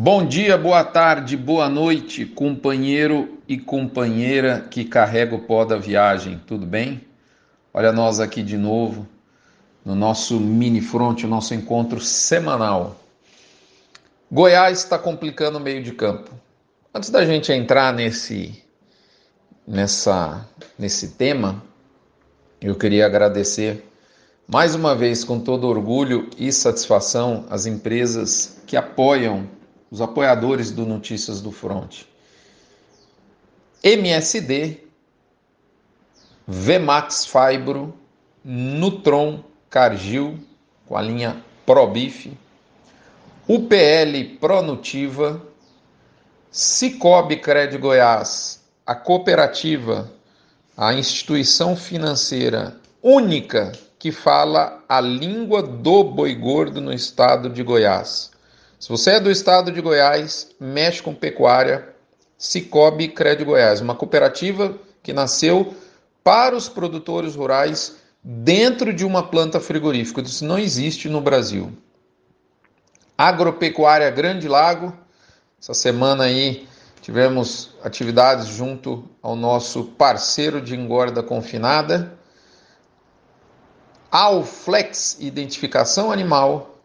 Bom dia, boa tarde, boa noite, companheiro e companheira que carrega o pó da viagem, tudo bem? Olha nós aqui de novo no nosso mini front, o nosso encontro semanal. Goiás está complicando o meio de campo. Antes da gente entrar nesse nessa nesse tema, eu queria agradecer mais uma vez com todo orgulho e satisfação as empresas que apoiam os apoiadores do Notícias do Front. MSD, Vmax Fibro, Nutron Cargill, com a linha ProBif, UPL Pronutiva, Cicobi Cred Goiás, a cooperativa, a instituição financeira única que fala a língua do boi gordo no estado de Goiás. Se você é do estado de Goiás, mexe com pecuária, Cicobi Cred Goiás, uma cooperativa que nasceu para os produtores rurais dentro de uma planta frigorífica. Isso não existe no Brasil. Agropecuária Grande Lago, essa semana aí tivemos atividades junto ao nosso parceiro de engorda confinada. Alflex Identificação Animal,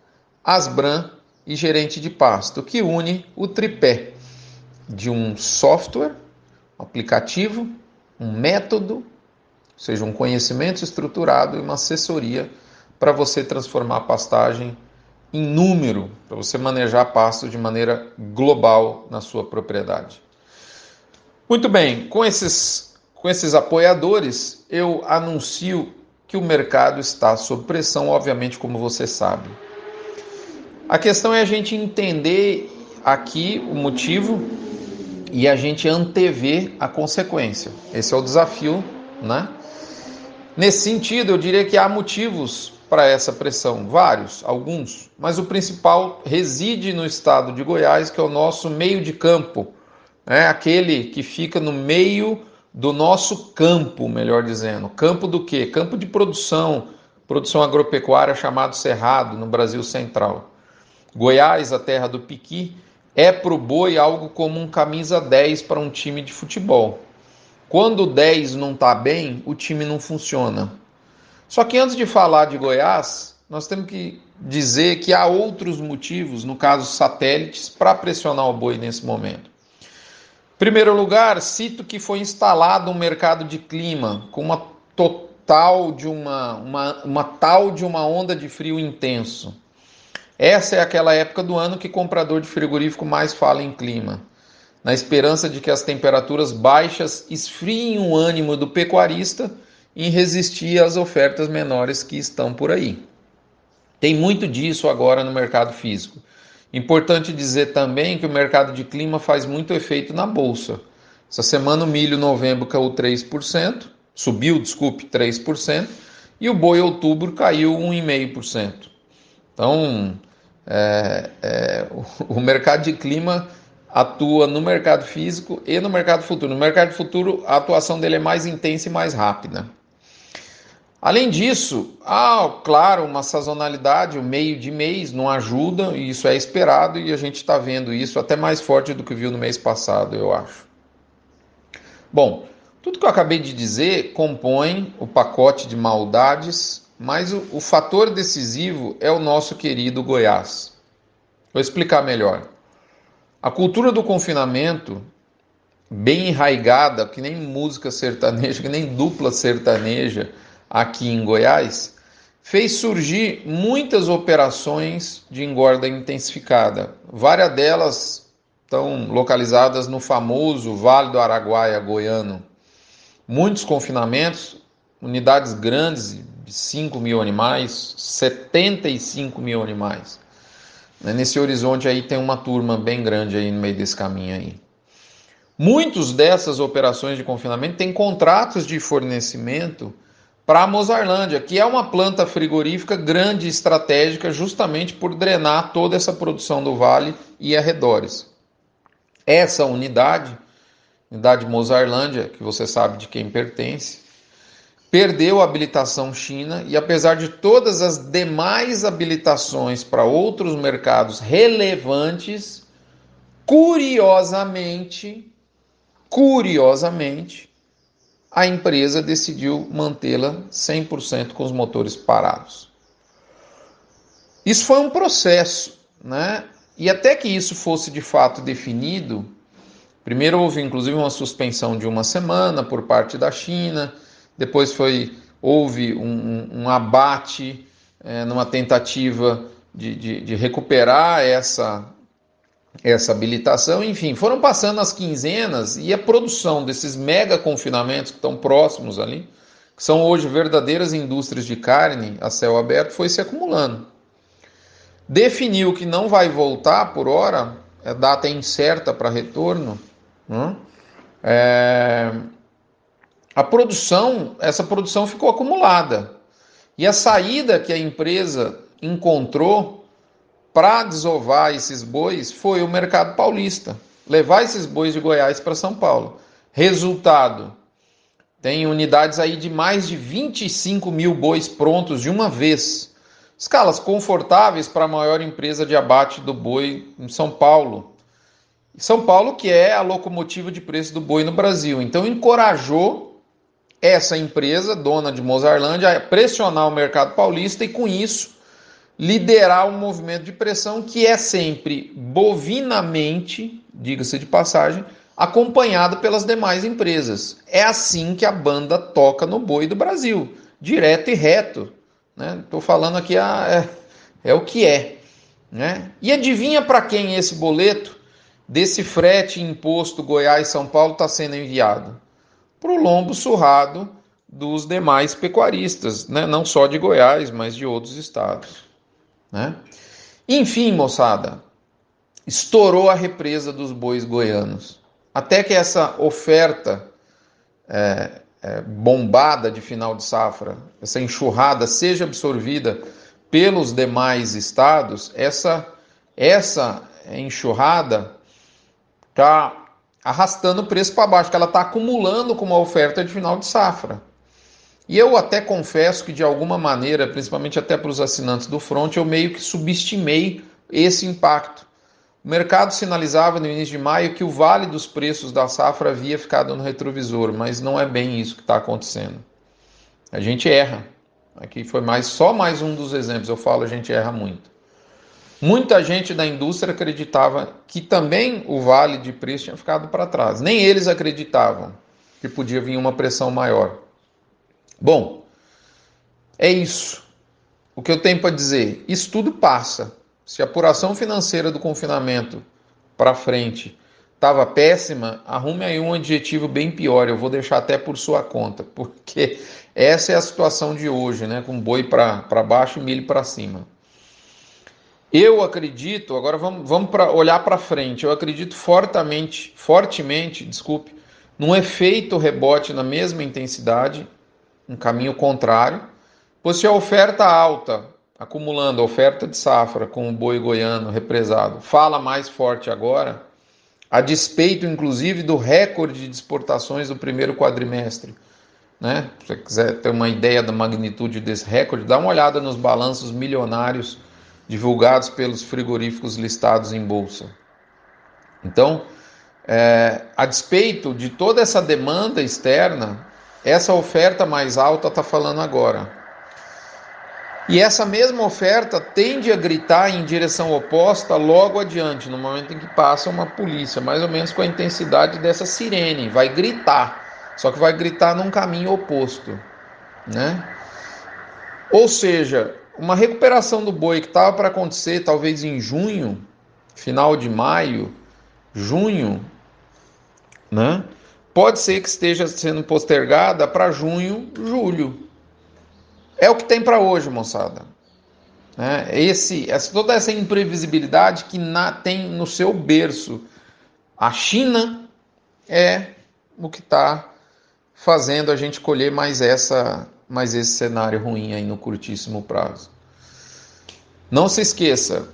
Asbran e gerente de pasto, que une o tripé de um software, um aplicativo, um método, ou seja, um conhecimento estruturado e uma assessoria para você transformar a pastagem em número, para você manejar pasto de maneira global na sua propriedade. Muito bem, com esses, com esses apoiadores, eu anuncio que o mercado está sob pressão, obviamente, como você sabe. A questão é a gente entender aqui o motivo e a gente antever a consequência. Esse é o desafio, né? Nesse sentido, eu diria que há motivos para essa pressão, vários, alguns, mas o principal reside no estado de Goiás, que é o nosso meio de campo, né? aquele que fica no meio do nosso campo, melhor dizendo. Campo do quê? Campo de produção, produção agropecuária chamado Cerrado, no Brasil Central. Goiás, a terra do piqui, é para o boi algo como um camisa 10 para um time de futebol. Quando o 10 não está bem, o time não funciona. Só que antes de falar de Goiás, nós temos que dizer que há outros motivos, no caso satélites, para pressionar o boi nesse momento. Em primeiro lugar, cito que foi instalado um mercado de clima com uma total de uma, uma, uma tal de uma onda de frio intenso. Essa é aquela época do ano que comprador de frigorífico mais fala em clima, na esperança de que as temperaturas baixas esfriem o ânimo do pecuarista em resistir às ofertas menores que estão por aí. Tem muito disso agora no mercado físico. Importante dizer também que o mercado de clima faz muito efeito na bolsa. Essa semana o milho novembro caiu 3%, subiu, desculpe, 3%, e o boi outubro caiu 1,5%. Então, é, é, o, o mercado de clima atua no mercado físico e no mercado futuro. No mercado futuro, a atuação dele é mais intensa e mais rápida. Além disso, há, claro, uma sazonalidade, o meio de mês não ajuda, e isso é esperado, e a gente está vendo isso até mais forte do que viu no mês passado, eu acho. Bom, tudo que eu acabei de dizer compõe o pacote de maldades mas o, o fator decisivo é o nosso querido Goiás. Vou explicar melhor. A cultura do confinamento, bem enraigada, que nem música sertaneja, que nem dupla sertaneja aqui em Goiás, fez surgir muitas operações de engorda intensificada. Várias delas estão localizadas no famoso Vale do Araguaia goiano. Muitos confinamentos, unidades grandes, 5 mil animais, 75 mil animais. Né, nesse horizonte aí tem uma turma bem grande aí no meio desse caminho aí. Muitos dessas operações de confinamento têm contratos de fornecimento para a Mozarlândia, que é uma planta frigorífica grande e estratégica justamente por drenar toda essa produção do vale e arredores. Essa unidade, unidade Mozarlândia, que você sabe de quem pertence, perdeu a habilitação China e, apesar de todas as demais habilitações para outros mercados relevantes, Curiosamente, curiosamente, a empresa decidiu mantê-la 100% com os motores parados. Isso foi um processo, né? E até que isso fosse de fato definido, primeiro houve inclusive uma suspensão de uma semana por parte da China, depois foi houve um, um abate é, numa tentativa de, de, de recuperar essa essa habilitação, enfim, foram passando as quinzenas e a produção desses mega confinamentos que estão próximos ali, que são hoje verdadeiras indústrias de carne a céu aberto, foi se acumulando. Definiu que não vai voltar por hora, a é data é incerta para retorno. Né? É, a produção, essa produção ficou acumulada. E a saída que a empresa encontrou para desovar esses bois foi o mercado paulista. Levar esses bois de Goiás para São Paulo. Resultado: tem unidades aí de mais de 25 mil bois prontos de uma vez. Escalas confortáveis para a maior empresa de abate do boi em São Paulo. São Paulo, que é a locomotiva de preço do boi no Brasil. Então, encorajou essa empresa, dona de Mozarlândia, a pressionar o mercado paulista e, com isso, liderar um movimento de pressão que é sempre bovinamente, diga-se de passagem, acompanhado pelas demais empresas. É assim que a banda toca no boi do Brasil, direto e reto. Estou né? falando aqui a, é, é, o que é. Né? E adivinha para quem esse boleto desse frete imposto Goiás-São Paulo está sendo enviado? Para o lombo surrado dos demais pecuaristas, né? não só de Goiás, mas de outros estados. Né? Enfim, moçada, estourou a represa dos bois goianos. Até que essa oferta é, é, bombada de final de safra, essa enxurrada seja absorvida pelos demais estados, essa, essa enxurrada está arrastando o preço para baixo, que ela está acumulando com uma oferta de final de safra. E eu até confesso que de alguma maneira, principalmente até para os assinantes do front, eu meio que subestimei esse impacto. O mercado sinalizava no início de maio que o vale dos preços da safra havia ficado no retrovisor, mas não é bem isso que está acontecendo. A gente erra. Aqui foi mais só mais um dos exemplos. Eu falo, a gente erra muito. Muita gente da indústria acreditava que também o vale de preço tinha ficado para trás. Nem eles acreditavam que podia vir uma pressão maior. Bom, é isso. O que eu tenho para dizer? Isso tudo passa. Se a apuração financeira do confinamento para frente estava péssima, arrume aí um adjetivo bem pior. Eu vou deixar até por sua conta, porque essa é a situação de hoje, né? Com boi para baixo e milho para cima. Eu acredito, agora vamos, vamos pra, olhar para frente. Eu acredito fortemente, fortemente, desculpe, num efeito rebote na mesma intensidade, um caminho contrário. Pois se a oferta alta acumulando oferta de safra com o boi goiano represado, fala mais forte agora, a despeito inclusive do recorde de exportações do primeiro quadrimestre. Né? Se você quiser ter uma ideia da magnitude desse recorde, dá uma olhada nos balanços milionários divulgados pelos frigoríficos listados em bolsa. Então, é, a despeito de toda essa demanda externa, essa oferta mais alta está falando agora. E essa mesma oferta tende a gritar em direção oposta logo adiante, no momento em que passa uma polícia, mais ou menos com a intensidade dessa sirene, vai gritar, só que vai gritar num caminho oposto, né? Ou seja, uma recuperação do boi que estava para acontecer talvez em junho, final de maio, junho, né? Pode ser que esteja sendo postergada para junho, julho. É o que tem para hoje, moçada. É, esse, essa, toda essa imprevisibilidade que na, tem no seu berço a China é o que está fazendo a gente colher mais essa mais esse cenário ruim aí no curtíssimo prazo. Não se esqueça,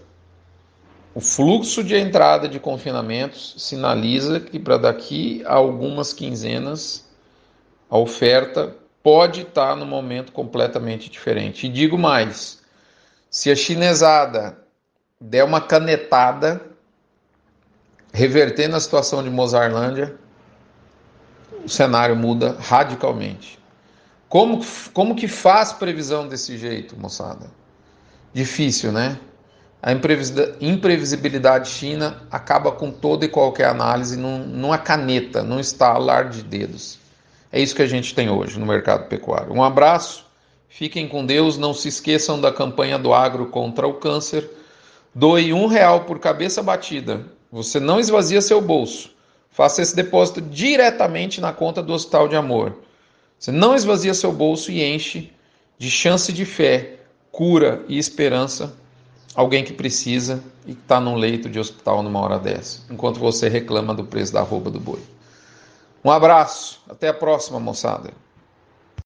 o fluxo de entrada de confinamentos sinaliza que para daqui a algumas quinzenas a oferta pode estar no momento completamente diferente. E digo mais: se a chinesada der uma canetada, revertendo a situação de Mozarlândia, o cenário muda radicalmente. Como, como que faz previsão desse jeito, moçada? Difícil, né? A imprevisibilidade china acaba com toda e qualquer análise num, numa caneta, num estalar de dedos. É isso que a gente tem hoje no mercado pecuário. Um abraço, fiquem com Deus, não se esqueçam da campanha do agro contra o câncer. Doe um real por cabeça batida. Você não esvazia seu bolso. Faça esse depósito diretamente na conta do Hospital de Amor. Você não esvazia seu bolso e enche de chance de fé, cura e esperança alguém que precisa e que está num leito de hospital numa hora dessa, enquanto você reclama do preço da roupa do boi. Um abraço, até a próxima, moçada.